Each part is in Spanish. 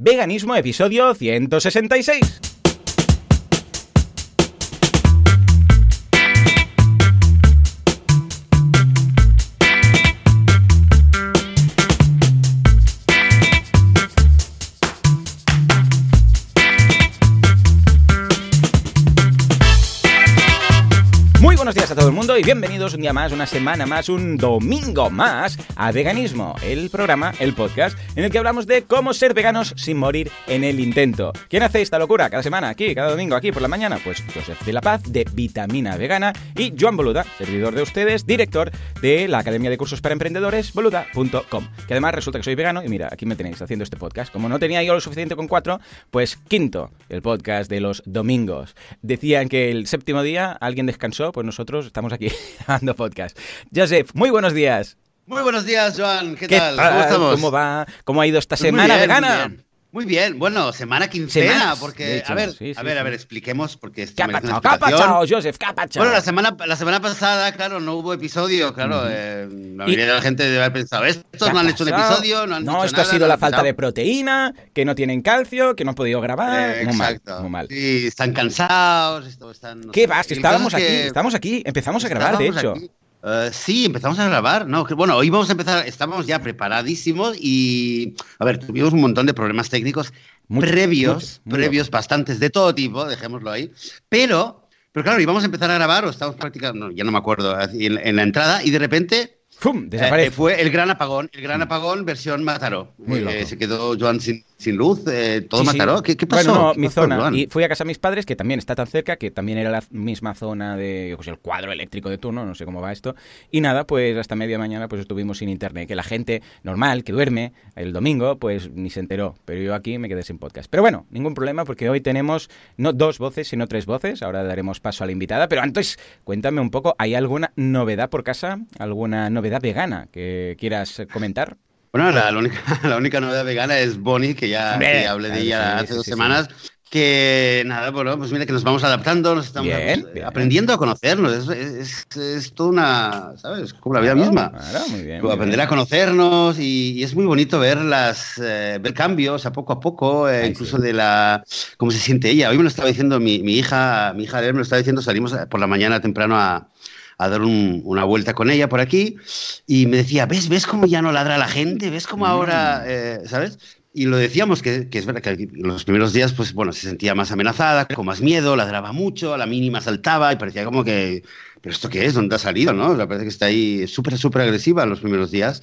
Veganismo, episodio 166. Y bienvenidos un día más, una semana más, un domingo más a Veganismo, el programa, el podcast, en el que hablamos de cómo ser veganos sin morir en el intento. ¿Quién hace esta locura cada semana aquí, cada domingo aquí por la mañana? Pues Joseph de la Paz de Vitamina Vegana y Joan Boluda, servidor de ustedes, director de la Academia de Cursos para Emprendedores, boluda.com. Que además resulta que soy vegano y mira, aquí me tenéis haciendo este podcast. Como no tenía yo lo suficiente con cuatro, pues quinto, el podcast de los domingos. Decían que el séptimo día alguien descansó, pues nosotros estamos aquí grabando podcast. Joseph, muy buenos días. Muy buenos días, Joan. ¿Qué, ¿Qué tal? tal? ¿Cómo estamos? ¿Cómo va? ¿Cómo ha ido esta Pues muy semana bien, vegana? Muy bien. Muy bien. Bueno, semana quincena, Semanas, porque hecho, a ver, sí, sí, a ver, a ver, expliquemos porque esto ¿Qué ha merece una pasado? ¿Qué ha explicación. pasado, Joseph? Bueno, la semana, la semana pasada, claro, no hubo episodio, claro. eh, la mayoría de la gente debe haber pensado, ¿Qué estos no han hecho un episodio, no han No, dicho esto ha sido no la falta de proteína, que no tienen calcio, que no han podido grabar. Eh, muy mal, muy mal. Sí, están cansados, esto, están... no ¿Qué vas? Estábamos aquí, que estamos aquí, empezamos a grabar, de hecho. aquí. Eh, sí, empezamos a grabar, ¿no? Bueno, hoy vamos a empezar, estamos ya preparadísimos y, a ver, tuvimos un montón de problemas técnicos Mucho, previos, mucho, previos bastantes, de todo tipo, dejémoslo ahí, pero, pero claro, íbamos a empezar a grabar o estábamos practicando, no, ya no me acuerdo, en, en la entrada y de repente ¡Fum! eh, Desaparece. fue el gran apagón, el gran apagón versión Mataró. Muy Eh, se quedó Joan sin, sin luz, eh, todo Sí, sí. Mataró. ¿Qué, qué pasó? Bueno, no, ¿Qué mi pasó, zona. Y fui a casa de mis padres, que también está tan cerca, que también era la misma zona de pues, el cuadro eléctrico de turno, no sé cómo va esto. Y nada, pues hasta media mañana pues estuvimos sin internet. Que la gente normal, que duerme el domingo, pues ni se enteró. Pero yo aquí me quedé sin podcast. Pero bueno, ningún problema porque hoy tenemos no dos voces, sino tres voces. Ahora daremos paso a la invitada. Pero antes, cuéntame un poco, ¿hay alguna novedad por casa? ¿Alguna novedad vegana que quieras comentar? Bueno, la, la única, la única novedad vegana es Bonnie, que ya que hablé de ella hace dos semanas. Que nada, bueno, pues mira que nos vamos adaptando, nos estamos Bien, pues, bien. aprendiendo a conocernos. Es, es, es toda una, ¿sabes? Como la vida Claro, misma. claro, muy bien, muy aprender bien. a conocernos y, y es muy bonito ver las eh, ver cambios a poco a poco, eh, Ay, incluso sí. de la cómo se siente ella. Hoy me lo estaba diciendo mi, mi hija, mi hija Adele me lo estaba diciendo, salimos por la mañana temprano a, a dar un- una vuelta con ella por aquí y me decía, ¿ves, ves cómo ya no ladra la gente? ¿Ves cómo Mm. ahora, eh, ¿sabes? Y lo decíamos que, que es verdad que los primeros días, pues bueno, se sentía más amenazada, con más miedo, ladraba mucho, a la mínima saltaba y parecía como que, ¿pero esto qué es? ¿Dónde ha salido? ¿no? O sea, parece que está ahí súper, súper agresiva en los primeros días.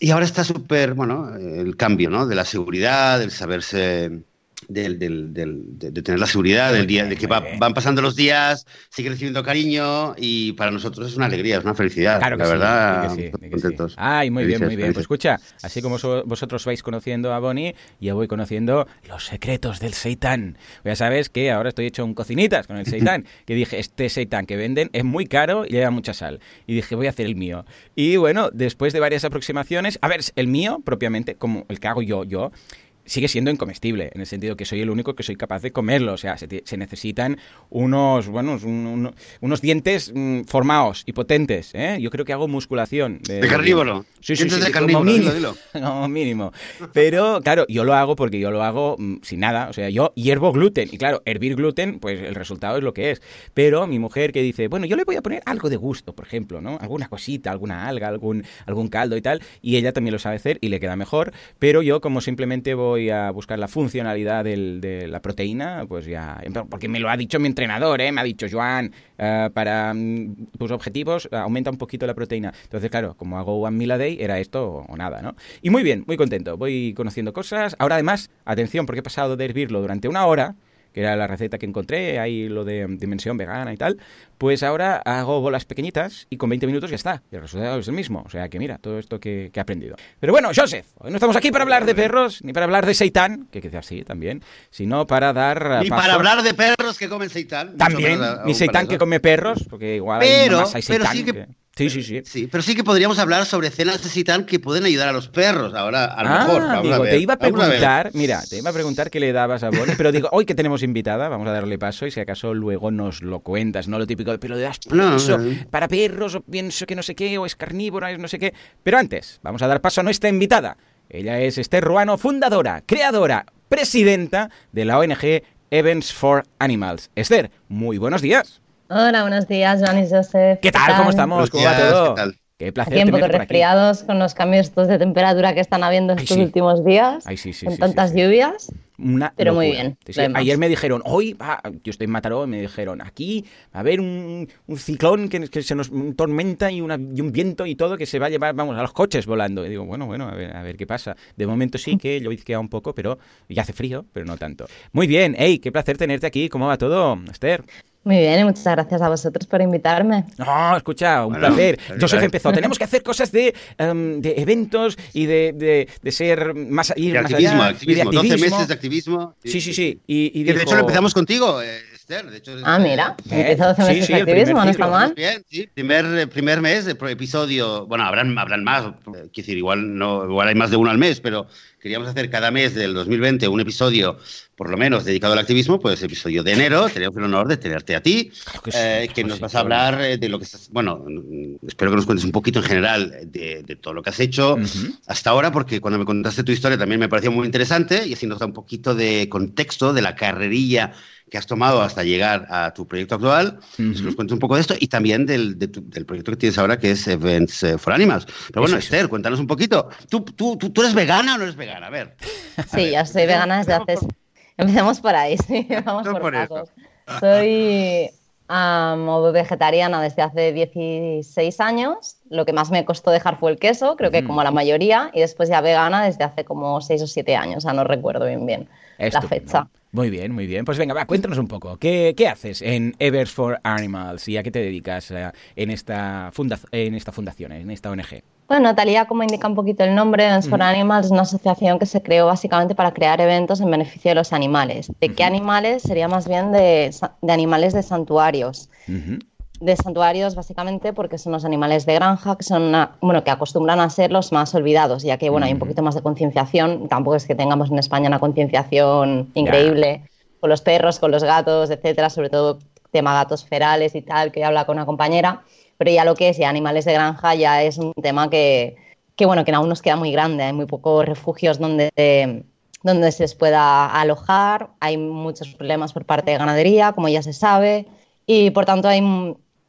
Y ahora está súper, bueno, el cambio, ¿no? De la seguridad, del saberse, del, del- del- de, de tener la seguridad, del día, de que va- van pasando los días, sigue recibiendo cariño y para nosotros es una alegría, es una felicidad. Claro que la sí, verdad, di que sí, estamos di que sí. contentos. Ay, muy bien, muy bien. Pues escucha, así como so- vosotros vais conociendo a Bonnie, yo voy conociendo los secretos del seitán. Ya sabes que ahora estoy hecho un cocinitas con el seitán, que dije, este seitán que venden es muy caro y lleva mucha sal. Y dije, voy a hacer el mío. Y bueno, después de varias aproximaciones, a ver, el mío propiamente, como el que hago yo, yo, sigue siendo incomestible, en el sentido que soy el único que soy capaz de comerlo. O sea, se, se necesitan unos, bueno, un- un- unos dientes mm, formados y potentes. ¿eh? Yo creo que hago musculación. De carnívoro. Sí, sí, sí, de como carnívoro, dilo, Como mínimo. Pero, claro, yo lo hago porque yo lo hago mm, sin nada. O sea, yo hiervo gluten. Y claro, hervir gluten, pues el resultado es lo que es. Pero mi mujer que dice, bueno, yo le voy a poner algo de gusto, por ejemplo, ¿no? Alguna cosita, alguna alga, algún, algún caldo y tal. Y ella también lo sabe hacer y le queda mejor. Pero yo, como simplemente voy a buscar la funcionalidad de la proteína, pues ya. Porque me lo ha dicho mi entrenador, ¿eh? Me ha dicho, Joan, eh, para mm, tus objetivos, eh, aumenta un poquito la proteína. Entonces, claro, como hago one meal a day, era esto o nada, ¿no? Y muy bien, muy contento. Voy conociendo cosas. Ahora, además, atención, porque he pasado de hervirlo durante una hora que era la receta que encontré, ahí lo de dimensión vegana y tal, pues ahora hago bolas pequeñitas y con 20 minutos ya está. Y el resultado es el mismo. O sea que mira, todo esto que, que he aprendido. Pero bueno, Joseph, hoy no estamos aquí para hablar de perros, ni para hablar de seitán, que quizás sí también, sino para dar Y paso- para hablar de perros que comen seitán. También, para seitán que come perros, porque igual hay Pero- más hay pero seitán que- Sí, sí, sí. Sí, pero sí que podríamos hablar sobre cenas de seitán que pueden ayudar a los perros. Ahora, a lo ah, mejor. Vamos digo, a ver, te iba a preguntar, mira, te iba a preguntar qué le dabas a Bonnie, pero digo, hoy que tenemos invitada, vamos a darle paso y si acaso luego nos lo cuentas, no lo típico, de, pero le das No, pienso no. para perros o pienso que no sé qué, o es carnívora, es no sé qué. Pero antes, vamos a dar paso a nuestra invitada. Ella es Esther Ruano, fundadora, creadora, presidenta de la ONG Events for Animals. Esther, muy buenos días. Hola, buenos días, Joan y Joseph. ¿Qué tal? ¿Cómo estamos? ¿Cómo va todo? ¿Qué tal? Qué placer Aquí un poco aquí. resfriados con los cambios estos de temperatura que están habiendo Ay, estos sí. últimos días, Ay, sí, sí, con sí, tantas sí, sí. lluvias. Una Pero muy bien. Ayer me dijeron, hoy va, yo estoy en Mataró, me dijeron, aquí va a haber un, un ciclón que, que se nos un tormenta y, una, y un viento y todo que se va a llevar, vamos, a los coches volando. Y digo, bueno, bueno, a ver, a ver qué pasa. De momento sí que llovizquea un poco, pero y hace frío, pero no tanto. Muy bien, hey, qué placer tenerte aquí. ¿Cómo va todo, Esther? Muy bien, y muchas gracias a vosotros por invitarme. No, escucha, un Bueno, placer. Joseph empezó. Tenemos que hacer cosas de, em, de eventos y de, de, de ser más, ir De más activismo, allá, y de activismo, 12 activismo. meses de activismo. Sí, sí, sí. Y, y Que de dijo- hecho lo empezamos contigo, eh, De hecho, Ah, mira, Eh, empezó 12 sí, meses sí, primer activismo, no está mal. Bien, sí. Primer, primer mes de episodio. Bueno, habrán, habrán más. Quiero decir, igual, no, igual hay más de uno al mes, pero queríamos hacer cada mes del 2020 un episodio, por lo menos, dedicado al activismo. Pues episodio de enero. Teníamos el honor de tenerte a ti, Claro que sí, eh, que nos sí, vas a hablar eh, de lo que estás. Bueno, espero que nos cuentes un poquito en general de, de todo lo que has hecho Ujú. hasta ahora, porque cuando me contaste tu historia también me pareció muy interesante y así nos da un poquito de contexto de la carrerilla que has tomado hasta llegar a tu proyecto actual. Ujú. Si nos cuentes un poco de esto y también del, de tu- del proyecto que tienes ahora, que es Events eh, for Animals. Pero bueno, es. Esther, cuéntanos un poquito. ¿Tú, tú, tú, tú eres vegana o no eres vegana? A ver. Sí, ya soy vegana desde hace... Empecemos por ahí, sí, vamos por, por pasos. Soy am, ovo vegetariana desde hace 16 años. Lo que más me costó dejar fue el queso, creo que Ujú. como la mayoría, y después ya vegana desde hace como 6 o 7 años, o sea, no recuerdo bien bien la Estupendo. fecha. Muy bien, muy bien. Pues venga, va, cuéntanos un poco. ¿Qué, qué haces en Evers for Animals y a qué te dedicas eh, en, esta funda en esta fundación, en esta ONG? Bueno, Talía, como indica un poquito el nombre, Dance for. Animals es una asociación que se creó básicamente para crear eventos en beneficio de los animales. ¿De qué animales? Sería más bien de, de animales de santuarios. De santuarios básicamente porque son los animales de granja que son una- bueno, que acostumbran a ser los más olvidados, ya que bueno, hay un poquito más de concienciación, tampoco es que tengamos en España una concienciación increíble con los perros, con los gatos, etcétera, sobre todo tema gatos ferales y tal, que habla con una compañera, pero ya lo que es ya animales de granja ya es un tema que, que bueno, que aún nos queda muy grande, hay muy pocos refugios donde donde se les pueda alojar, hay muchos problemas por parte de ganadería, como ya se sabe, y por tanto hay,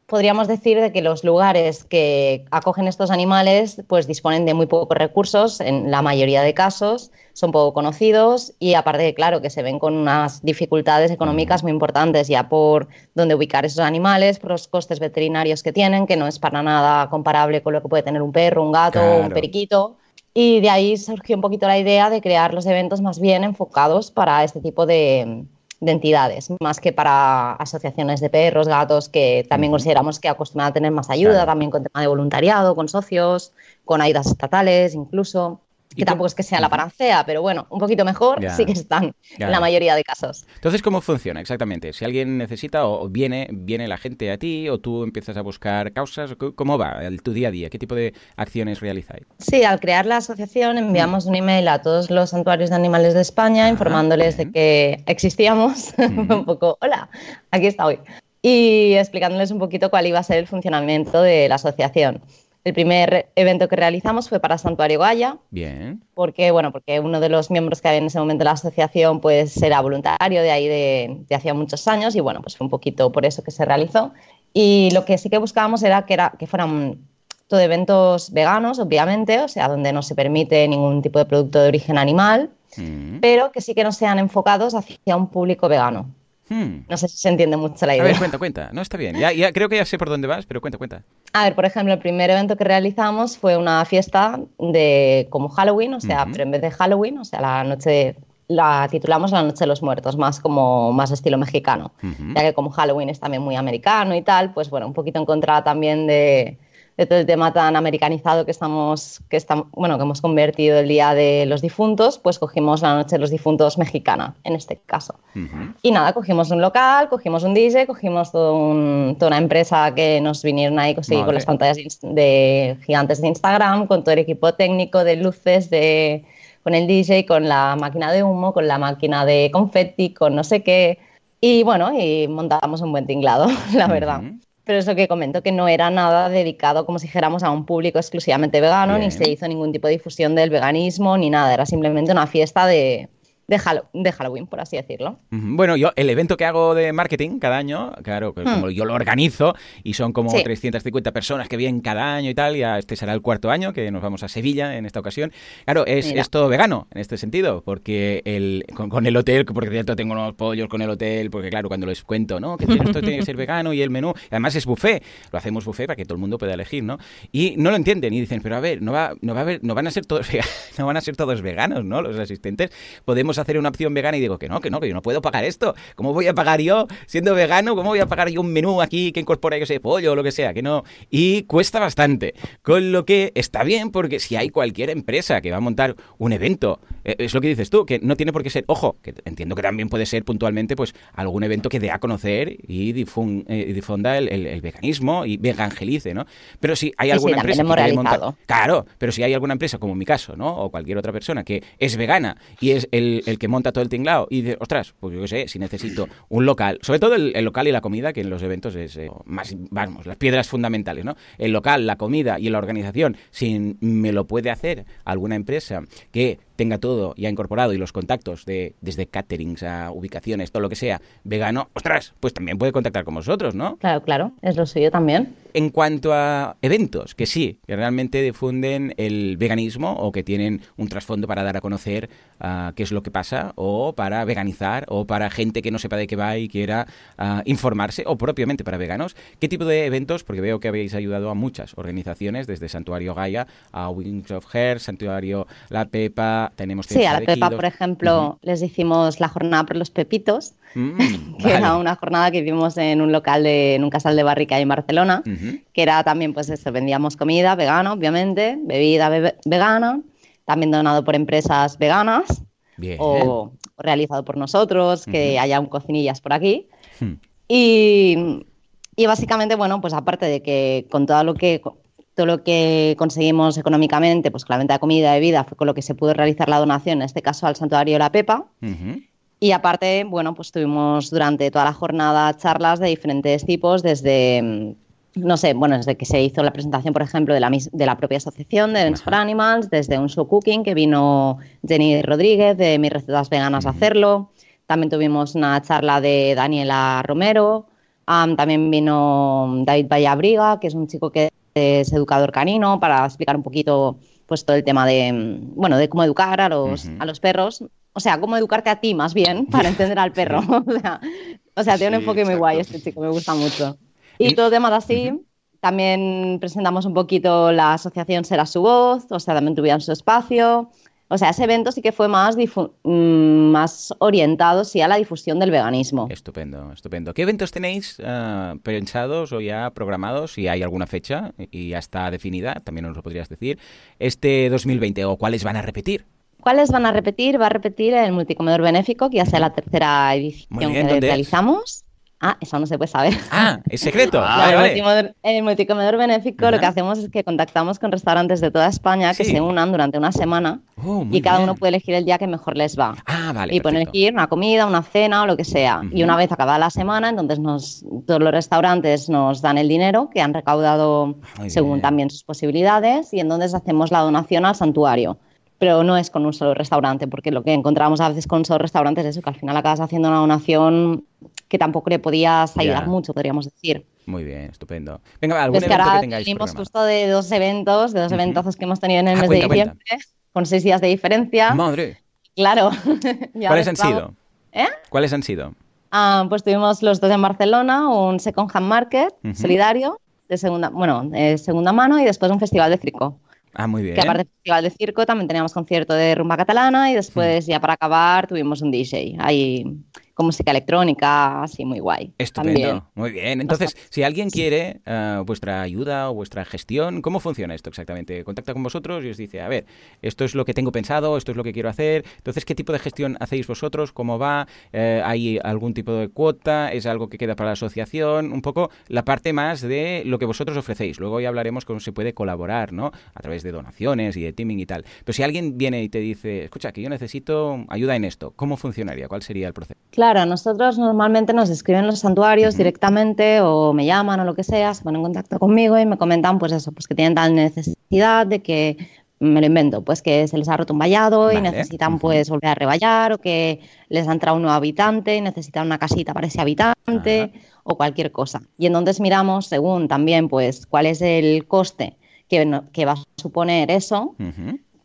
podríamos decir de que los lugares que acogen estos animales pues disponen de muy pocos recursos en la mayoría de casos, son poco conocidos y aparte de claro que se ven con unas dificultades económicas muy importantes ya por dónde ubicar esos animales, por los costes veterinarios que tienen, que no es para nada comparable con lo que puede tener un perro, un gato, Claro. un periquito. Y de ahí surgió un poquito la idea de crear los eventos más bien enfocados para este tipo de, de entidades, más que para asociaciones de perros, gatos, que también consideramos que acostumbran a tener más ayuda, Claro. también con tema de voluntariado, con socios, con ayudas estatales incluso. ¿Y Que tampoco es que sea la Ujú. panacea, pero bueno, un poquito mejor Ya. sí que están Ya. en la mayoría de casos. Entonces, ¿cómo funciona exactamente? Si alguien necesita o viene, viene la gente a ti o tú empiezas a buscar causas, ¿cómo- ¿cómo va el, tu día a día? ¿Qué tipo de acciones realizáis? Sí, al crear la asociación enviamos un email a todos los santuarios de animales de España Ah, informándoles bien. de que existíamos, Ujú. un poco, hola, aquí estoy, y explicándoles un poquito cuál iba a ser el funcionamiento de la asociación. El primer evento que realizamos fue para Santuario Gaya, Bien. porque, bueno, porque uno de los miembros que había en ese momento de la asociación pues era voluntario de ahí de, de hacía muchos años y bueno, pues fue un poquito por eso que se realizó. Y lo que sí que buscábamos era que, era, que fueran todo eventos veganos, obviamente, o sea, donde no se permite ningún tipo de producto de origen animal, Mm. pero que sí que no sean enfocados hacia un público vegano. Hmm. No sé si se entiende mucho la A idea. ver, cuenta, cuenta. No, está bien. Ya, ya creo que ya sé por dónde vas, pero cuenta, cuenta. A ver, por ejemplo, el primer evento que realizamos fue una fiesta de como Halloween, o sea, pero en vez de Halloween, o sea, la noche de- la titulamos la Noche de los Muertos, más como más estilo mexicano, ya que como Halloween es también muy americano y tal, pues bueno, un poquito en contra también de, de todo el tema tan americanizado que estamos, que estamos, bueno, que hemos convertido el día de los difuntos, pues cogimos la Noche de los Difuntos mexicana, en este caso. Ujú. Y nada, cogimos un local, cogimos un DJ, cogimos todo un- toda una empresa que nos vinieron ahí conseguir Vale. con las pantallas de, gigantes de Instagram, con todo el equipo técnico de luces, de, con el DJ, con la máquina de humo, con la máquina de confetti, con no sé qué. Y bueno, y montamos un buen tinglado, la verdad. Ujú. Pero es lo que comento, que no era nada dedicado, como si dijéramos, a un público exclusivamente vegano, ni se hizo ningún tipo de difusión del veganismo, ni nada, era simplemente una fiesta de, de, Halloween, por así decirlo. Bueno, yo el evento que hago de marketing cada año, claro, hmm. yo lo organizo y son como 350 personas que vienen cada año y tal, ya este será el cuarto año que nos vamos a Sevilla en esta ocasión. Claro, es, todo vegano en este sentido, porque el, con, el hotel, porque cierto tengo unos pollos con el hotel, porque claro, cuando les cuento, ¿no? Que esto tiene que ser vegano y el menú, además es buffet, lo hacemos buffet para que todo el mundo pueda elegir, ¿no? Y no lo entienden y dicen, pero a ver, no va, no va a haber, no van a ser todos no van a ser todos veganos, ¿no? Los asistentes podemos hacer una opción vegana y digo que no, que no, que yo no puedo pagar esto. ¿Cómo voy a pagar yo siendo vegano? ¿Cómo voy a pagar yo un menú aquí que incorpora, yo sé, pollo o lo que sea? Que no. Y cuesta bastante. Con lo que está bien porque si hay cualquier empresa que va a montar un evento, eh, es lo que dices tú, que no tiene por qué ser, ojo, que entiendo que también puede ser puntualmente pues algún evento que dé a conocer y eh, difunda el, veganismo y vegangelice, ¿no? Pero si hay alguna empresa que montar, claro, pero si hay alguna empresa como en mi caso, ¿no? O cualquier otra persona que es vegana y es el, el que monta todo el tinglado y dice, ostras, pues yo qué sé, si necesito un local, sobre todo el, local y la comida, que en los eventos es eh, más, vamos, las piedras fundamentales, ¿no? El local, la comida y la organización, si me lo puede hacer alguna empresa que tenga todo ya incorporado y los contactos de desde caterings a ubicaciones, todo lo que sea, vegano, ostras, pues también puede contactar con vosotros, ¿no? Claro, claro, es lo suyo también. En cuanto a eventos, que sí, que realmente difunden el veganismo o que tienen un trasfondo para dar a conocer uh, qué es lo que pasa o para veganizar o para gente que no sepa de qué va y quiera uh, informarse o propiamente para veganos, ¿qué tipo de eventos? Porque veo que habéis ayudado a muchas organizaciones, desde Santuario Gaia a Wings of Hair, Santuario La Pepa, tenemos Sí, a la Pepa, por ejemplo, les hicimos la jornada por los pepitos, mm, que era una jornada que hicimos en un local, de, en un casal de barrica en Barcelona, que era también, pues eso, vendíamos comida vegana, obviamente, bebida vegana, también donado por empresas veganas o, realizado por nosotros, que haya un cocinillas por aquí. Hmm. Y, y básicamente, bueno, pues aparte de que con todo lo que todo lo que conseguimos económicamente, pues con la venta de comida y bebida, fue con lo que se pudo realizar la donación, en este caso al Santuario La Pepa. Y aparte, bueno, pues tuvimos durante toda la jornada charlas de diferentes tipos, desde, mm, no sé, bueno, desde que se hizo la presentación, por ejemplo, de la, de la propia asociación de Dance for Animals, desde un show cooking que vino Jenny Rodríguez de Mis Recetas Veganas a hacerlo. También tuvimos una charla de Daniela Romero. también vino David Vallabriga, que es un chico que es educador canino, para explicar un poquito pues todo el tema de, bueno, de cómo educar a los, a los perros. O sea, cómo educarte a ti más bien para entender al perro. o, sea, tiene un enfoque muy guay este chico, me gusta mucho. Y, todo temas así. También presentamos un poquito la asociación Será su voz, o sea, también tuvieron su espacio. O sea, ese evento sí que fue más, mm, más orientado sí, a la difusión del veganismo. Estupendo, estupendo. ¿Qué eventos tenéis uh, pensados o ya programados? Si hay alguna fecha y ya está definida, también nos lo podrías decir, este 2020 o cuáles van a repetir. ¿Cuáles van a repetir? Va a repetir el multicomedor benéfico, que ya sea la tercera edición que realizamos. Ah, eso no se puede saber. Ah, es secreto. En el multicomedor benéfico lo que hacemos es que contactamos con restaurantes de toda España que se unan durante una semana oh, y cada uno puede elegir el día que mejor les va. Ah, vale. Y pueden elegir una comida, una cena o lo que sea. Y una vez acabada la semana, entonces nos, todos los restaurantes nos dan el dinero que han recaudado según también sus posibilidades y entonces hacemos la donación al santuario pero no es con un solo restaurante, porque lo que encontramos a veces con un solo restaurante es eso, que al final acabas haciendo una donación que tampoco le podías ayudar mucho, podríamos decir. Muy bien, estupendo. Venga, algún evento que, tengáis Venimos justo de dos eventos, de dos eventazos que hemos tenido en el ah, mes de diciembre, con seis días de diferencia. Madre. Claro. ¿Cuáles han sido? ¿Eh? ¿Cuáles han sido? Ah, pues tuvimos los dos en Barcelona, un second hand market solidario de segunda, bueno, de segunda mano y después un festival de circo. Ah, muy bien. Que aparte del festival de circo también teníamos concierto de rumba catalana y después ya para acabar tuvimos un DJ. Ahí con música electrónica, así muy guay. Estupendo, muy bien. Entonces, si alguien quiere eh, vuestra ayuda o vuestra gestión, ¿cómo funciona esto exactamente? Contacta con vosotros y os dice, a ver, esto es lo que tengo pensado, esto es lo que quiero hacer. Entonces, ¿qué tipo de gestión hacéis vosotros? ¿Cómo va? Eh, ¿Hay algún tipo de cuota? ¿Es algo que queda para la asociación? Un poco la parte más de lo que vosotros ofrecéis. Luego ya hablaremos cómo se puede colaborar, ¿no? A través de donaciones y de teaming y tal. Pero si alguien viene y te dice, escucha, que yo necesito ayuda en esto, ¿cómo funcionaría? ¿Cuál sería el proceso? Claro Claro, a nosotros normalmente nos escriben los santuarios directamente o me llaman o lo que sea, se ponen en contacto conmigo y me comentan pues eso, pues que tienen tal necesidad de que me lo invento, pues que se les ha roto un vallado y necesitan pues volver a revallar o que les ha entrado un nuevo habitante y necesitan una casita para ese habitante o cualquier cosa. Y entonces miramos según también pues cuál es el coste que, no- que va a suponer eso.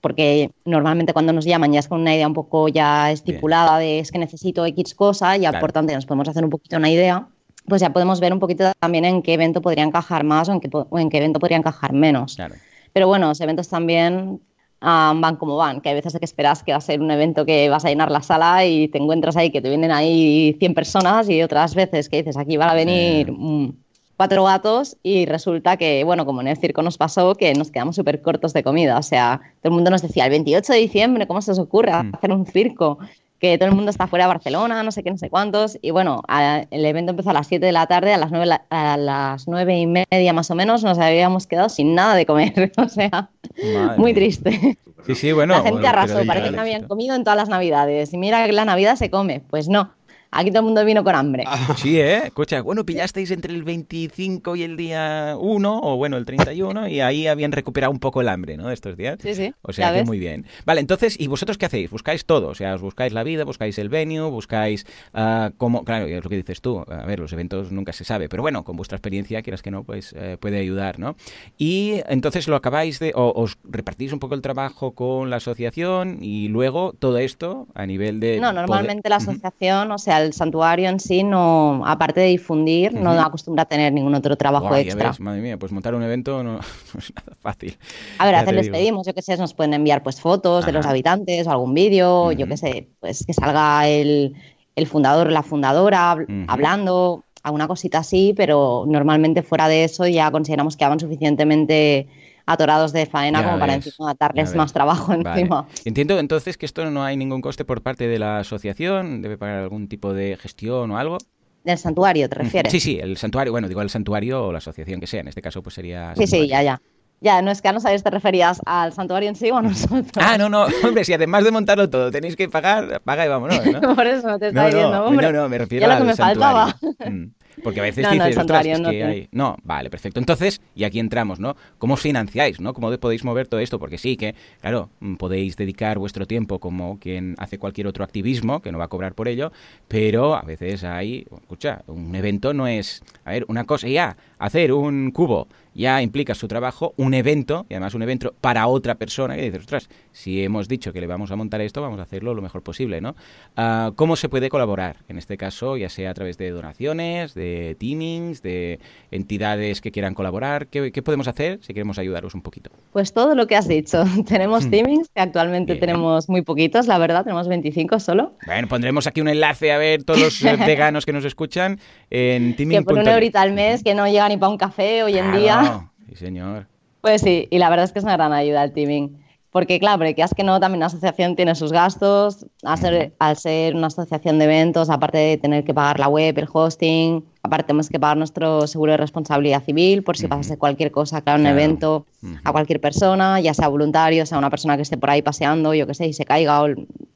Porque normalmente cuando nos llaman ya es con una idea un poco ya estipulada de es que necesito X cosa, ya Claro. por tanto nos podemos hacer un poquito una idea, pues ya podemos ver un poquito también en qué evento podría encajar más o en qué, o en qué evento podría encajar menos. Claro. Pero bueno, los eventos también ah, van como van, que hay veces que esperas que va a ser un evento que vas a llenar la sala y te encuentras ahí que te vienen ahí 100 personas y otras veces que dices aquí van a venir mm, cuatro gatos y resulta que, bueno, como en el circo nos pasó, que nos quedamos súper cortos de comida. O sea, todo el mundo nos decía, el 28 de diciembre, ¿cómo se os ocurre Mm. hacer un circo? Que todo el mundo está fuera de Barcelona, no sé qué, no sé cuántos. Y bueno, a- el evento empezó a las 7 de la tarde, a las 9, la- a las 9 y media más o menos nos habíamos quedado sin nada de comer. O sea, Madre muy triste. Sí, sí, bueno. la gente bueno, arrasó, parece que no habían comido en todas las navidades. Y mira que la Navidad se come. Pues no, aquí todo el mundo vino con hambre. Sí, ¿eh? Escucha, bueno, pillasteis entre el 25 y el día 1, o bueno, el 31, y ahí habían recuperado un poco el hambre, ¿no? De estos días. Sí, sí, O sea que ves. muy bien. Vale, entonces, ¿y vosotros qué hacéis? ¿Buscáis todo? O sea, os buscáis la vida, buscáis el venue, buscáis ah, cómo... Claro, es lo que dices tú. A ver, los eventos nunca se sabe, pero bueno, con vuestra experiencia, quieras que no, pues eh, puede ayudar, ¿no? Y entonces lo acabáis de... O os repartís un poco el trabajo con la asociación y luego todo esto a nivel de... No, poder- normalmente la asociación, o sea, el santuario en sí, no, aparte de difundir, no acostumbra a tener ningún otro trabajo Buah, ya extra. ves, madre mía, pues montar un evento no, no es nada fácil. A ver, a veces les digo. pedimos, yo qué sé, nos pueden enviar pues fotos de los habitantes o algún vídeo, yo qué sé, pues que salga el, el fundador o la fundadora hablando, alguna cosita así, pero normalmente fuera de eso ya consideramos que van suficientemente atorados de faena Ya como para encima darles más trabajo Vale. encima. Entiendo entonces que esto no hay ningún coste por parte de la asociación, debe pagar algún tipo de gestión o algo. Del santuario, ¿te refieres? Sí, sí, el santuario, bueno, digo el santuario o la asociación que sea, en este caso pues sería... Sí, sí, santuario. ya, ya. Ya, no es que a no sabes te referías al santuario en sí o a nosotros. Ah, no, no, hombre, si además de montarlo todo tenéis que pagar, paga y vámonos, ¿no? Por eso te No, está diciendo, no, hombre. no, no, me refiero ya lo que me santuario. faltaba. Mm. Porque a veces No, dices, "Ostras, santuario es no que hay... No, vale, perfecto. Entonces, y aquí entramos, ¿no? ¿Cómo os financiáis, no? ¿Cómo podéis mover todo esto? Porque sí que, claro, mm, podéis dedicar vuestro tiempo como quien hace cualquier otro activismo, que no va a cobrar por ello, pero a veces hay... Escucha, un evento no es... A ver, una cosa ya, hacer un cubo ya implica su trabajo, un evento, y además un evento para otra persona, que dices, ostras, si hemos dicho que le vamos a montar esto, vamos a hacerlo lo mejor posible, ¿no? Ah, ¿Cómo se puede colaborar? En este caso, ya sea a través de donaciones, de teamings, de entidades que quieran colaborar, ¿qué, qué podemos hacer si queremos ayudaros un poquito? Pues todo lo que has dicho. tenemos teamings, que actualmente Bien. tenemos muy poquitos, la verdad, tenemos 25 solo. Bueno, pondremos aquí un enlace a ver todos los eh, veganos que nos escuchan en Que teaming. por un eurito al mes, que no llega ni para un café hoy en día. Sí, señor. Pues sí, y la verdad es que es una gran ayuda el teaming. Porque claro, porque que es que no, también la asociación tiene sus gastos, al ser, al ser una asociación de eventos, aparte de tener que pagar la web, el hosting, aparte tenemos que pagar nuestro seguro de responsabilidad civil por si pasase cualquier cosa, claro, un Claro. evento a cualquier persona, ya sea voluntario, sea una persona que esté por ahí paseando, yo que sé, y se caiga o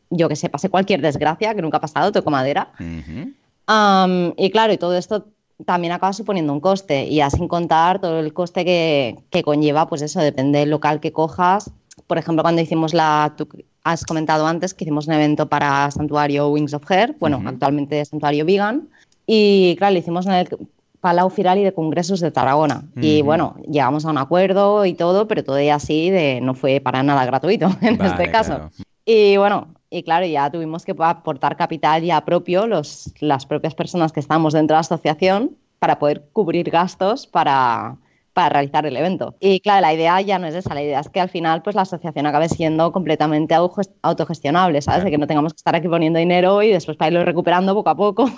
yo que sé, pase cualquier desgracia, que nunca ha pasado, toco madera. Am, y claro, y todo esto también acaba suponiendo un coste, y ya sin contar todo el coste que, que conlleva, pues eso, depende del local que cojas. Por ejemplo, cuando hicimos la, tú has comentado antes que hicimos un evento para Santuario Wings of Hair, bueno, Ujú. actualmente es Santuario Vegan, y claro, lo hicimos en el Palau Firal y de Congresos de Tarragona. Y Ujú. bueno, llegamos a un acuerdo y todo, pero todavía así de, no fue para nada gratuito en Vale, este caso. claro. Y bueno, y claro, ya tuvimos que aportar capital ya propio, los, las propias personas que estamos dentro de la asociación, para poder cubrir gastos para, para realizar el evento. Y claro, la idea ya no es esa, la idea es que al final pues la asociación acabe siendo completamente auto- autogestionable, ¿sabes? Claro. De que no tengamos que estar aquí poniendo dinero y después para irlo recuperando poco a poco,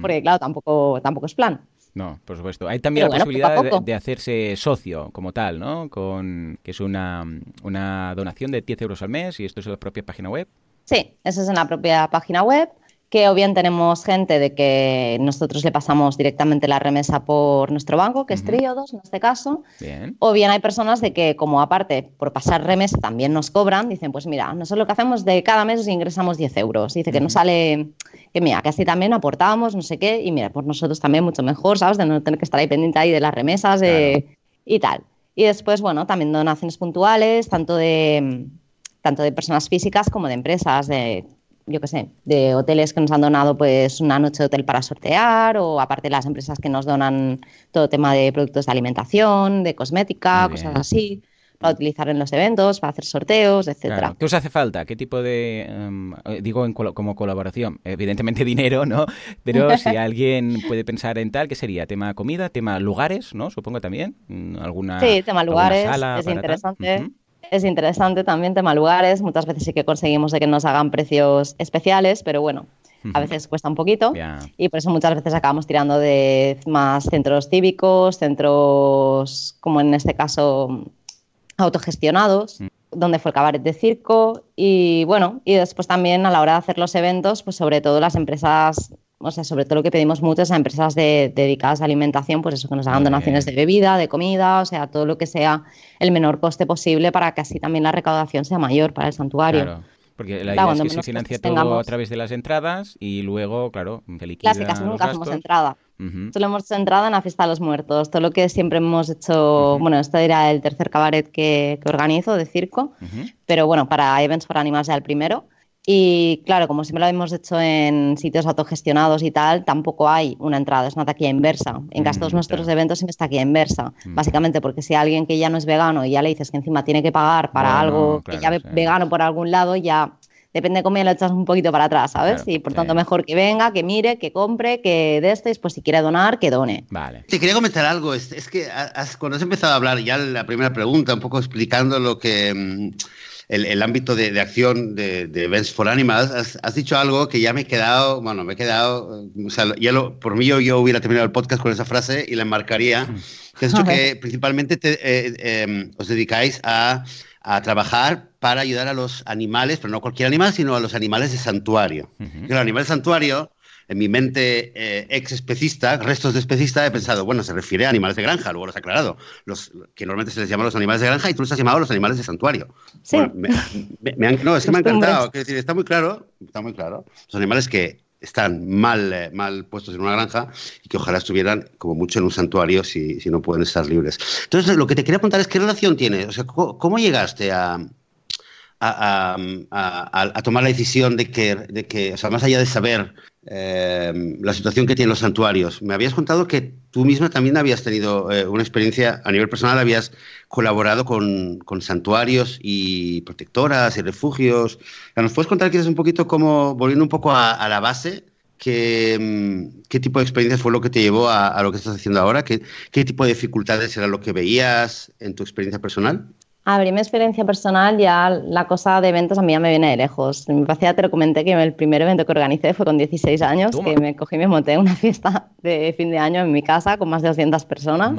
porque claro, tampoco, tampoco es plan. No, por supuesto. Hay también Pero la bueno, posibilidad de hacerse socio como tal, ¿no? Con, que es una, una donación de 10 euros al mes y esto es en la propia página web. Sí, eso es en la propia página web, que o bien tenemos gente de que nosotros le pasamos directamente la remesa por nuestro banco, que es Ujú. Tríodos en este caso, Bien. o bien hay personas de que como aparte por pasar remesa también nos cobran, dicen pues mira, nosotros lo que hacemos de cada mes os ingresamos 10 euros, dice que nos sale que mira, que así también aportábamos, no sé qué, y mira, por nosotros también mucho mejor, ¿sabes? De no tener que estar ahí pendiente ahí de las remesas y tal. Y después, bueno, también donaciones puntuales, tanto de, tanto de personas físicas como de empresas, de yo qué sé, de hoteles que nos han donado pues una noche de hotel para sortear o aparte las empresas que nos donan todo tema de productos de alimentación, de cosmética, cosas así para utilizar en los eventos, para hacer sorteos, etcétera. ¿Qué os hace falta? ¿Qué tipo de, em, eh, digo en como colaboración? Evidentemente dinero, ¿no? Pero si alguien puede pensar en tal, ¿qué sería? ¿Tema comida? ¿Tema lugares? ¿No? Supongo también. Mm, ¿Alguna Sí, tema lugares, es interesante. Es interesante también tema lugares. Muchas veces sí que conseguimos de que nos hagan precios especiales, pero bueno, a veces cuesta un poquito. Y por eso muchas veces acabamos tirando de más centros cívicos, centros como en este caso autogestionados, mm. donde fue el cabaret de circo. Y bueno, y después también a la hora de hacer los eventos, pues sobre todo las empresas o sea, sobre todo lo que pedimos mucho es a empresas dedicadas a alimentación, pues eso, que nos hagan donaciones de bebida, de comida, o sea, todo lo que sea el menor coste posible para que así también la recaudación sea mayor para el santuario. Claro. Porque la idea es que se financia todo a través de las entradas y luego, claro, se liquida Clásicas, nunca hacemos entrada. Solo hemos hecho entrada en la fiesta de los muertos. Todo lo que siempre hemos hecho, bueno, esto era el tercer cabaret que, organizo de circo, pero bueno, para Events for Animals ya el primero. Y claro, como siempre lo hemos hecho en sitios autogestionados y tal, tampoco hay una entrada, es una taquilla inversa. En casi todos mm, nuestros eventos siempre es taquilla inversa. Mm. Básicamente porque si alguien que ya no es vegano y ya le dices que encima tiene que pagar para algo que ya ve vegano por algún lado, ya depende de cómo ya lo echas un poquito para atrás, ¿sabes? y por tanto, mejor que venga, que mire, que compre, que de esto, y pues si quiere donar, que done. Vale. Te quería comentar algo, es, que cuando has empezado a hablar, ya la primera pregunta, un poco explicando lo que. Mm, el, ámbito de, acción de, Events for Animals, has, dicho algo que ya me he quedado, bueno, me he quedado, o sea, ya lo, por mí yo, yo, hubiera terminado el podcast con esa frase y la enmarcaría, que has dicho que principalmente eh, em, os dedicáis a, a, trabajar para ayudar a los animales, pero no cualquier animal, sino a los animales de santuario. Los animales de santuario en mi mente eh, ex especista, restos de especista, he pensado, bueno, se refiere a animales de granja, luego lo has aclarado, los, que normalmente se les llama los animales de granja y tú los has llamado los animales de santuario. Sí. no, es que me ha encantado, decir, está muy claro, está muy claro. Los animales que están mal, eh, mal puestos en una granja y que ojalá estuvieran como mucho en un santuario si, si no pueden estar libres. Entonces, lo que te quería preguntar es qué relación tiene, o sea, cómo, llegaste a, a, a, a, tomar la decisión de que, de que, o sea, más allá de saber eh, la situación que tienen los santuarios. Me habías contado que tú misma también habías tenido eh, una experiencia a nivel personal, habías colaborado con, santuarios y protectoras y refugios. ¿Nos puedes contar quizás un poquito cómo, volviendo un poco a, la base, ¿qué, mm, qué tipo de experiencia fue lo que te llevó a, lo que estás haciendo ahora? ¿Qué, ¿Qué tipo de dificultades era lo que veías en tu experiencia personal? A ver, mi experiencia personal, ya la cosa de eventos a mí ya me viene de lejos. Mi pasada te lo comenté que el primer evento que organicé fue con 16 años, que me cogí y me monté una fiesta de fin de año en mi casa con más de 200 personas,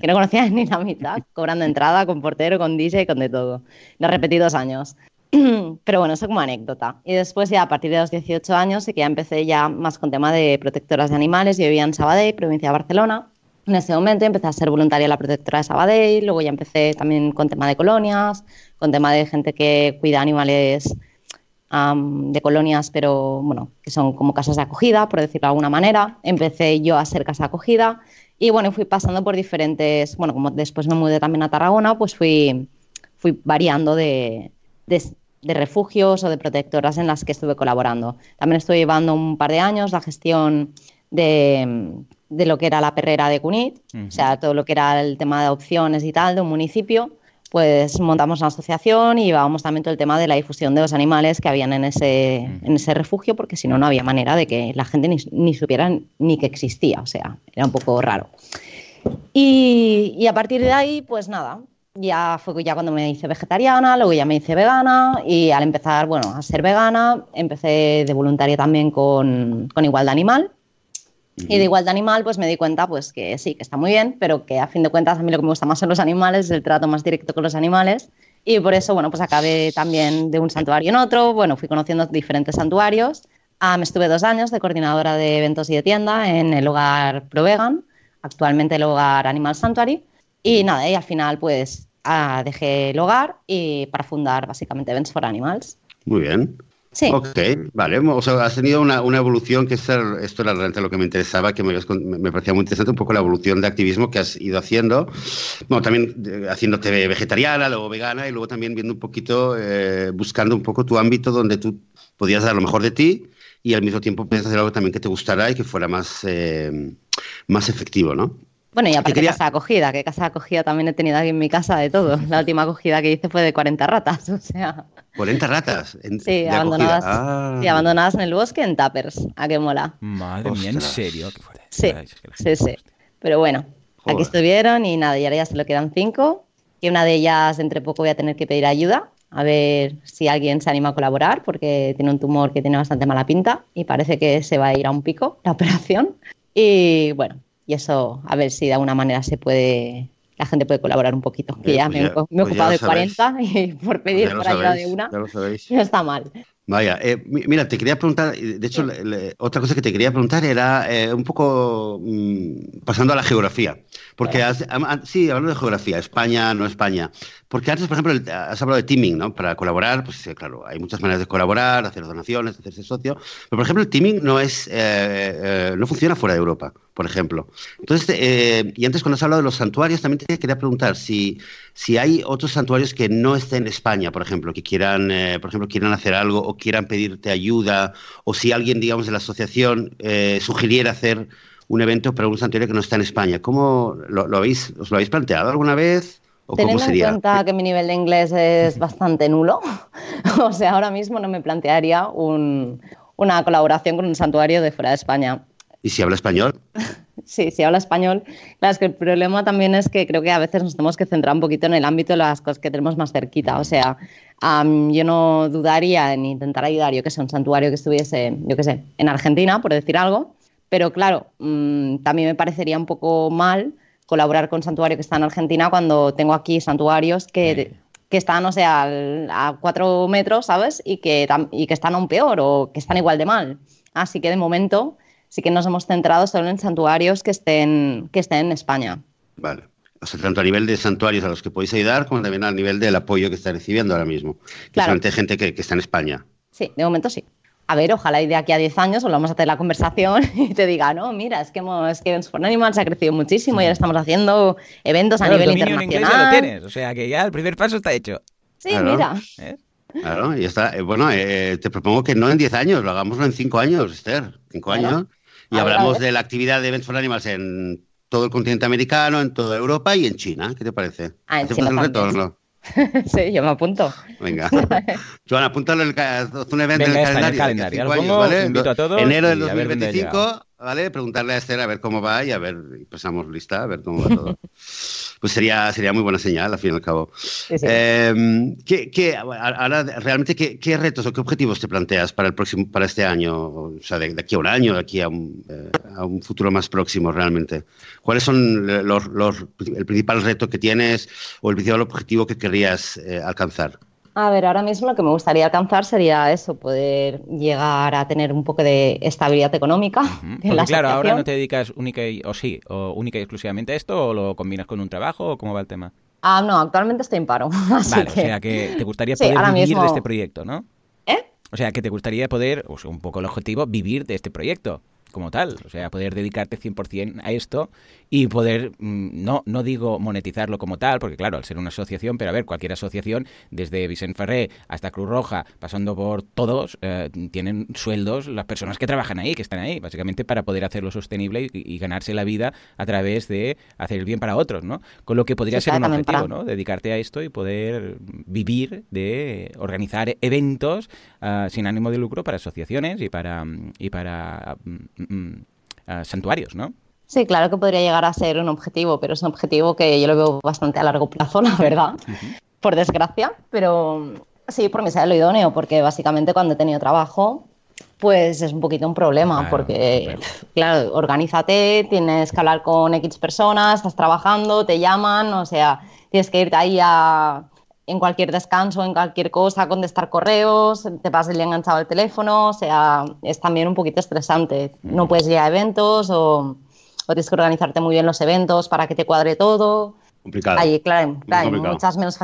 que no conocía ni la mitad, cobrando entrada, con portero, con DJ, con de todo. Lo repetí dos años. Pero bueno, eso como anécdota. Y después ya a partir de los 18 años sí que ya empecé ya más con tema de protectoras de animales. Yo vivía en Sabadell, provincia de Barcelona, en ese momento empecé a ser voluntaria en la protectora de Sabadell, luego ya empecé también con tema de colonias, con tema de gente que cuida animales de colonias, pero bueno, que son como casas de acogida, por decirlo de alguna manera. Empecé yo a ser casa de acogida y bueno, fui pasando por diferentes, bueno, como después me mudé también a Tarragona, pues fui, fui variando de, de, de refugios o de protectoras en las que estuve colaborando. También estoy llevando un par de años la gestión de de lo que era la perrera de Cunit, o sea, todo lo que era el tema de opciones y tal de un municipio, pues montamos una asociación y llevábamos también todo el tema de la difusión de los animales que habían en ese, en ese refugio, porque si no, no había manera de que la gente ni, ni, supiera ni que existía, o sea, era un poco raro. Y, y, a partir de ahí, pues nada, ya fue ya cuando me hice vegetariana, luego ya me hice vegana y al empezar, bueno, a ser vegana, empecé de voluntaria también con, con Igualdad Animal, y de igual de animal, pues me di cuenta pues que sí, que está muy bien, pero que a fin de cuentas a mí lo que me gusta más son los animales, es el trato más directo con los animales. Y por eso, bueno, pues acabé también de un santuario en otro, bueno, fui conociendo diferentes santuarios. Ah, me estuve dos años de coordinadora de eventos y de tienda en el hogar ProVegan, actualmente el hogar Animal Sanctuary. Y nada, y al final pues ah, dejé el hogar y para fundar básicamente Events for Animals. Muy bien. Sí. Ok, vale. O sea, has tenido una, una evolución que esto era realmente lo que me interesaba, que me, me, parecía muy interesante, un poco la evolución de activismo que has ido haciendo. Bueno, también eh, haciéndote vegetariana, luego vegana y luego también viendo un poquito, eh, buscando un poco tu ámbito donde tú podías dar lo mejor de ti y al mismo tiempo podías hacer algo también que te gustara y que fuera más, eh, más efectivo, ¿no? Bueno, y aparte quería... casa de acogida, que casa de acogida también he tenido aquí en mi casa de todo. La última acogida que hice fue de 40 ratas, o sea... ¿40 ratas? sí, abandonadas, ah. sí, abandonadas en el bosque en tuppers. ¿A qué mola? Madre mía, ¿en serio? Sí, sí, sí. Pero bueno, aquí estuvieron y nada, y ahora ya se lo quedan cinco. Y una de ellas, entre poco, voy a tener que pedir ayuda. A ver si alguien se anima a colaborar, porque tiene un tumor que tiene bastante mala pinta y parece que se va a ir a un pico la operación. Y bueno, y eso a ver si de alguna manera se puede la gente puede colaborar un poquito. Que ya, pues me, he pues ocupado de 40 y por pedir por ayuda de una no está mal. Vaya, eh, mira, te quería preguntar, de hecho, otra cosa que te quería preguntar era eh, un poco mm, pasando a la geografía. Porque, sí, hablando de geografía, España, no España. Porque antes, por ejemplo, has hablado de teaming, ¿no? Para colaborar, pues claro, hay muchas maneras de colaborar, hacer donaciones, hacerse socio. Pero, por ejemplo, el teaming no es, eh, no funciona fuera de Europa, por ejemplo. Entonces, y antes cuando has hablado de los santuarios, también te quería preguntar si, si hay otros santuarios que no estén en España, por ejemplo, que quieran, por ejemplo, quieran hacer algo quieran pedirte ayuda o si alguien, digamos, de la asociación eh, sugiriera hacer un evento para un santuario que no está en España. ¿Cómo lo, habéis, os lo habéis planteado alguna vez? ¿O Teniendo cómo sería? en cuenta que mi nivel de inglés es bastante nulo, o sea, ahora mismo no me plantearía una colaboración con un santuario de fuera de España. ¿Y si habla español? Sí, si habla español. Claro, es que el problema también es que creo que a veces nos tenemos que centrar un poquito en el ámbito de las cosas que tenemos más cerquita. O sea, yo no dudaría en intentar ayudar, yo que sé, un santuario que estuviese, yo que sé, en Argentina, por decir algo. Pero claro, mm, también me parecería un poco mal colaborar con santuario que está en Argentina cuando tengo aquí santuarios que, que están, o sea, a cuatro metros, ¿sabes? Y que, y que están aún peor o que están igual de mal. Así que de momento sí que nos hemos centrado solo en santuarios que estén, que estén en España. Vale. O sea, tanto a nivel de santuarios a los que podéis ayudar, como también a nivel del apoyo que está recibiendo ahora mismo. Claro. gente que, está en España. Sí, de momento sí. A ver, ojalá y de aquí a 10 años volvamos a hacer la conversación y te diga, no, mira, es que, hemos, es que for Animals ha crecido muchísimo y ahora estamos haciendo eventos a nivel internacional. ya lo tienes, o sea que ya el primer paso está hecho. Sí, mira. ¿Eh? Claro, y está. Eh, bueno, eh, te propongo que no en 10 años, lo hagamos en 5 años, Esther. 5 años. Y hablamos de la actividad de Events for Animals en todo el continente americano, en toda Europa y en China. ¿Qué te parece? Ah, en China un retorno. sí, yo me apunto. Venga. Joan, apúntalo el, un evento en el calendario. calendario. Lo ¿vale? invito a todos. Enero del 2025, ¿vale? Preguntarle a Esther a ver cómo va y a ver, y pasamos lista, a ver cómo va todo. pues sería, sería muy buena señal, al fin y al cabo. Em, ¿qué, ahora, realmente, ¿qué, retos o qué objetivos te planteas para, el próximo, para este año? O sea, de, aquí a un año, de aquí a un, eh, a un futuro más próximo, realmente. ¿Cuáles son los, los, el principal reto que tienes o el principal objetivo que querrías eh, alcanzar? A ver, ahora mismo lo que me gustaría alcanzar sería eso, poder llegar a tener un poco de estabilidad económica. claro, ahora no te dedicas única y, o sí, o única y exclusivamente a esto, o lo combinas con un trabajo, o cómo va el tema. Ah, no, actualmente estoy en paro. vale, o sea que te gustaría poder vivir de este proyecto, ¿no? ¿Eh? O sea que te gustaría poder, o sea, un poco el objetivo, vivir de este proyecto como tal, o sea, poder dedicarte 100% a esto y poder, mm, no, no digo monetizarlo como tal, porque claro, al ser una asociación, pero a ver, cualquier asociación, desde Vicente Ferré hasta Cruz Roja, pasando por todos, eh, tienen sueldos las personas que trabajan ahí, que están ahí, básicamente para poder hacerlo sostenible y, ganarse la vida a través de hacer el bien para otros, ¿no? Con lo que podría ser un objetivo, ¿no? Dedicarte a esto y poder vivir de organizar eventos ah, sin ánimo de lucro para asociaciones y para, y para mm, mm, ah, santuarios, ¿no? Sí, claro que podría llegar a ser un objetivo, pero es un objetivo que yo lo veo bastante a largo plazo, la verdad, por desgracia. Pero sí, por mí sea lo idóneo, porque básicamente cuando he tenido trabajo, pues es un poquito un problema, porque, claro, organízate, tienes que hablar con X personas, estás trabajando, te llaman, o sea, tienes que irte ahí a, en cualquier descanso, en cualquier cosa, contestar correos, te pasas el día enganchado al teléfono, o sea, es también un poquito estresante. No puedes ir a eventos o o tienes que organizarte muy bien los eventos para que te cuadre todo. Complicado. Hay, claro, hay, muchas menos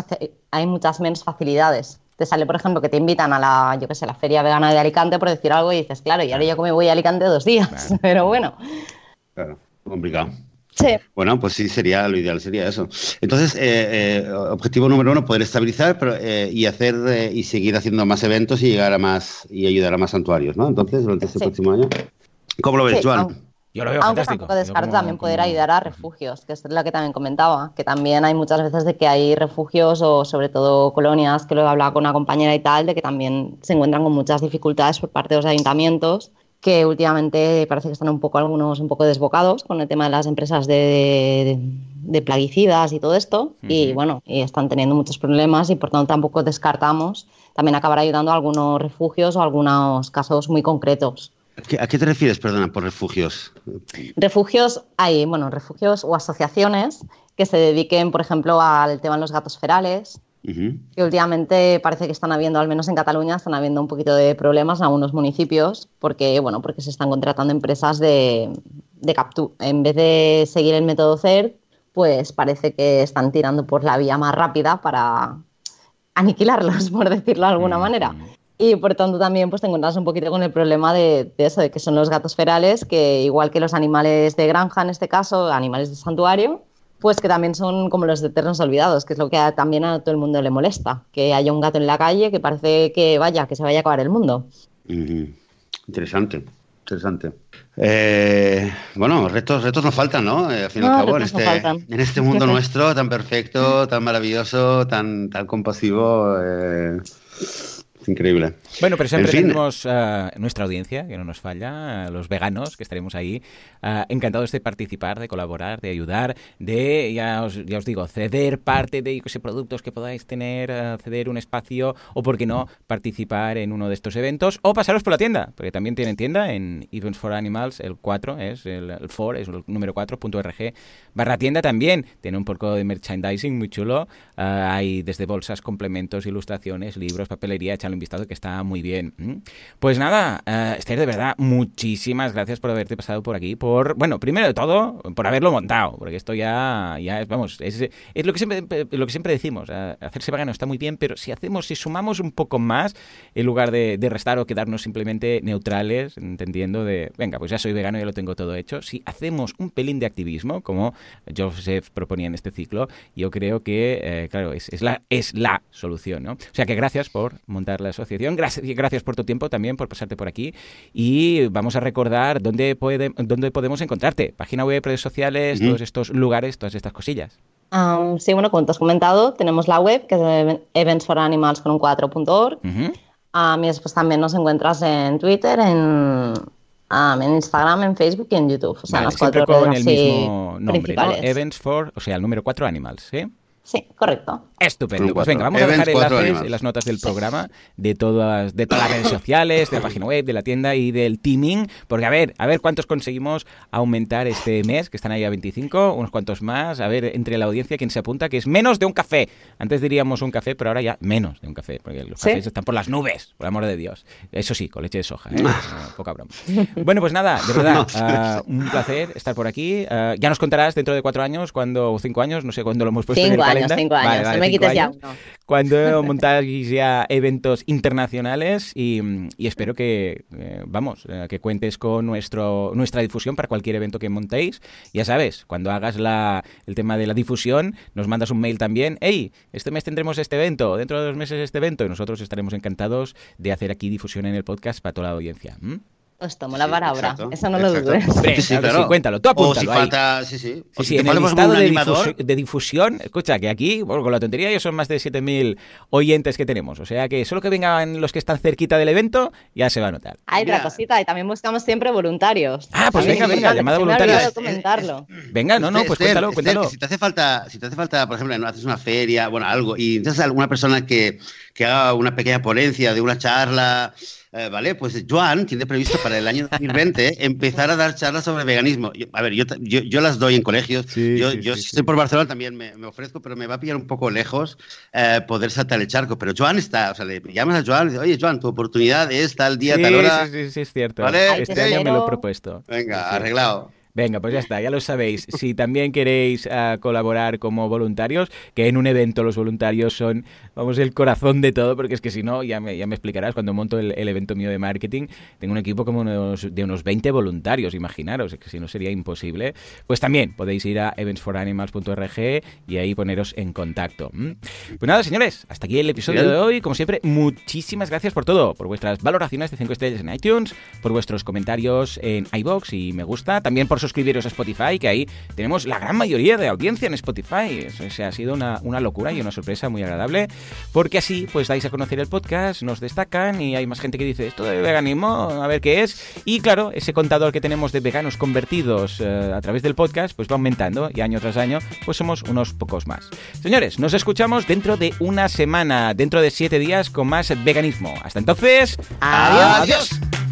hay muchas menos facilidades. te sale, por ejemplo, que te invitan a la, yo qué sé, la feria vegana de Alicante por decir algo y dices, claro, y ahora yo me voy a Alicante dos días, pero bueno. Claro, complicado. Sí. Bueno, pues sí, sería lo ideal, sería eso. Entonces, eh, eh, objetivo número uno, poder estabilizar pero, eh, y hacer y seguir haciendo más eventos y llegar a más y ayudar a más santuarios, ¿no? Entonces, durante este Sí. próximo año. ¿Cómo lo ves, Sí, Joan? Aunque- Yo lo veo Aunque fantástico. tampoco descarto como- también poder como- ayudar a refugios, que es lo que también comentaba, que también hay muchas veces de que hay refugios o sobre todo colonias, que lo he hablado con una compañera y tal, de que también se encuentran con muchas dificultades por parte de los ayuntamientos, que últimamente parece que están un poco algunos un poco desbocados con el tema de las empresas de, de- de plaguicidas y todo esto, y Ujú. bueno, y están teniendo muchos problemas y por tanto tampoco descartamos también acabar ayudando a algunos refugios o algunos casos muy concretos. ¿A qué, te refieres, perdona, por refugios? Refugios, hay, bueno, refugios o asociaciones que se dediquen, por ejemplo, al tema de los gatos ferales, Ujú. que últimamente parece que están habiendo, al menos en Cataluña, están habiendo un poquito de problemas en algunos municipios, porque, bueno, porque se están contratando empresas de, de captura. En vez de seguir el método CERT, pues parece que están tirando por la vía más rápida para aniquilarlos, por decirlo de alguna Mm, manera. Y por tanto también pues te encuentras un poquito con el problema de, de eso, de que son los gatos ferales, que igual que los animales de granja en este caso, animales de santuario, pues que también son como los eternos olvidados, que es lo que a- también a todo el mundo le molesta, que haya un gato en la calle que parece que vaya, que se vaya a acabar el mundo. Interesante, interesante. Eh, bueno, retos, retos nos faltan, ¿no? Eh, al fin y al cabo, en este, en este mundo nuestro tan perfecto, tan maravilloso, tan, tan compasivo, eh, es increíble. Bueno, pero siempre En fin. tenemos eh, nuestra audiencia, que no nos falla, eh, los veganos, que estaremos ahí, eh, encantados de participar, de colaborar, de ayudar, de, ya os, ya os digo, ceder parte de sé, productos que podáis tener, eh, ceder un espacio, o por qué no, participar en uno de estos eventos, o pasaros por la tienda, porque también tienen tienda en Events for Animals, el 4 es el, el 4, es el número 4.org, barra tienda también, tiene un poco de merchandising muy chulo, hay desde bolsas, complementos, ilustraciones, libros, papelería, echarle un que está muy bien. ¿m? Pues nada, eh, Esther, de verdad, muchísimas gracias por haberte pasado por aquí, por, bueno, primero de todo, por haberlo montado, porque esto ya, es, vamos, es, lo, que siempre, lo que siempre decimos, eh, hacerse vegano está muy bien, pero si hacemos, si sumamos un poco más, en lugar de, de restar o quedarnos simplemente neutrales, entendiendo de, venga, pues ya soy vegano, ya lo tengo todo hecho, si hacemos un pelín de activismo, como Joseph proponía en este ciclo, yo creo que, eh, claro, es, es, la, es la solución, ¿no? O sea que gracias por montar la asociación, gracias, gracias por tu tiempo también, por pasarte por aquí, y vamos a recordar dónde, puede, dónde podemos encontrarte, página web, redes sociales, todos estos lugares, todas estas cosillas. Sí, bueno, como te has comentado, tenemos la web que es eventsforanimals con un 4.org. Ujú. Um, y después también nos encuentras en Twitter, en, um, en Instagram, en Facebook y en YouTube. O sea, Vale, las siempre cuatro con redes el mismo nombre, ¿no? principales. Events for, o sea, el número 4 Animals, ¿sí? Sí, correcto. Estupendo. Pues cuatro. venga, vamos a dejar enlaces en las notas del programa de todas, de todas las redes sociales, de la página web, de la tienda y del teaming. Porque a ver, a ver cuántos conseguimos aumentar este mes, que están ahí a 25, unos cuantos más. A ver, entre la audiencia, quién se apunta, que es menos de un café. Antes diríamos un café, pero ahora ya menos de un café, porque los ¿Sí? cafés están por las nubes, por el amor de Dios. Eso sí, con leche de soja, ¿eh? No, poca broma. Bueno, pues nada, de verdad, ah, un placer estar por aquí. Ah, ya nos contarás dentro de cuatro años, cuando, o cinco años, no sé cuándo lo hemos puesto en el Cinco años, calendario. cinco años. Vale, vale, cinco ya cuando montáis ya eventos internacionales y, y espero que, eh, vamos, eh, que cuentes con nuestro, nuestra difusión para cualquier evento que montéis. Ya sabes, cuando hagas la, el tema de la difusión, nos mandas un mail también. Hey, este mes tendremos este evento, dentro de dos meses este evento, y nosotros estaremos encantados de hacer aquí difusión en el podcast para toda la audiencia. Pues tomo la palabra. exacto, Eso no lo dudes. Hombre, Sí, sí, claro cuéntalo, tú O si apúntalo ahí. falta, sí, sí. O Sí, si en el listado un de, animador, difusi- de difusión, escucha, que aquí, bueno, con la tontería ya son más de 7.000 oyentes que tenemos. O sea que solo que vengan los que están cerquita del evento, ya se va a notar. Hay otra Mira. cosita, y también buscamos siempre voluntarios. Ah, pues venga, venga, llamada voluntaria. comentarlo. Venga, no, no, pues Esther, cuéntalo, cuéntalo. si te hace falta, si te hace falta, por ejemplo, no haces una feria, bueno, algo, y entonces alguna persona que, que haga una pequeña ponencia de una charla, eh, ¿vale? Pues Joan tiene previsto para el año 2020 empezar a dar charlas sobre veganismo. Yo- a ver, yo, yo, yo las doy en colegios. Sí, yo sí, yo sí, si estoy por Barcelona también me, me ofrezco, pero me va a pillar un poco lejos eh, poder saltar el charco. Pero Joan está, o sea, le llamas a Joan y dices, oye, Joan, tu oportunidad es tal día, tal hora. sí, sí, sí, es cierto. Vale, este año me lo he propuesto. Venga, arreglado. Venga, pues ya está, ya lo sabéis. Si también queréis uh, colaborar como voluntarios, que en un evento los voluntarios son, vamos, el corazón de todo, porque es que si no, ya me, ya me explicarás, cuando monto el, el, evento mío de marketing, tengo un equipo como unos, de unos 20 voluntarios, imaginaros, es que si no sería imposible. Pues también podéis ir a eventsforanimals.org y ahí poneros en contacto. Pues nada, señores, hasta aquí el episodio Bien. de hoy. Como siempre, muchísimas gracias por todo, por vuestras valoraciones de 5 estrellas en iTunes, por vuestros comentarios en iBox y me gusta, también por suscribiros a Spotify, que ahí tenemos la gran mayoría de audiencia en Spotify. O sea, ha sido una, una, locura y una sorpresa muy agradable, porque así pues dais a conocer el podcast, nos destacan y hay más gente que dice esto de veganismo, a ver qué es. Y claro, ese contador que tenemos de veganos convertidos eh, a través del podcast, pues va aumentando y año tras año, pues somos unos pocos más. Señores, nos escuchamos dentro de una semana, dentro de siete días con más veganismo. Hasta entonces, adiós. adiós.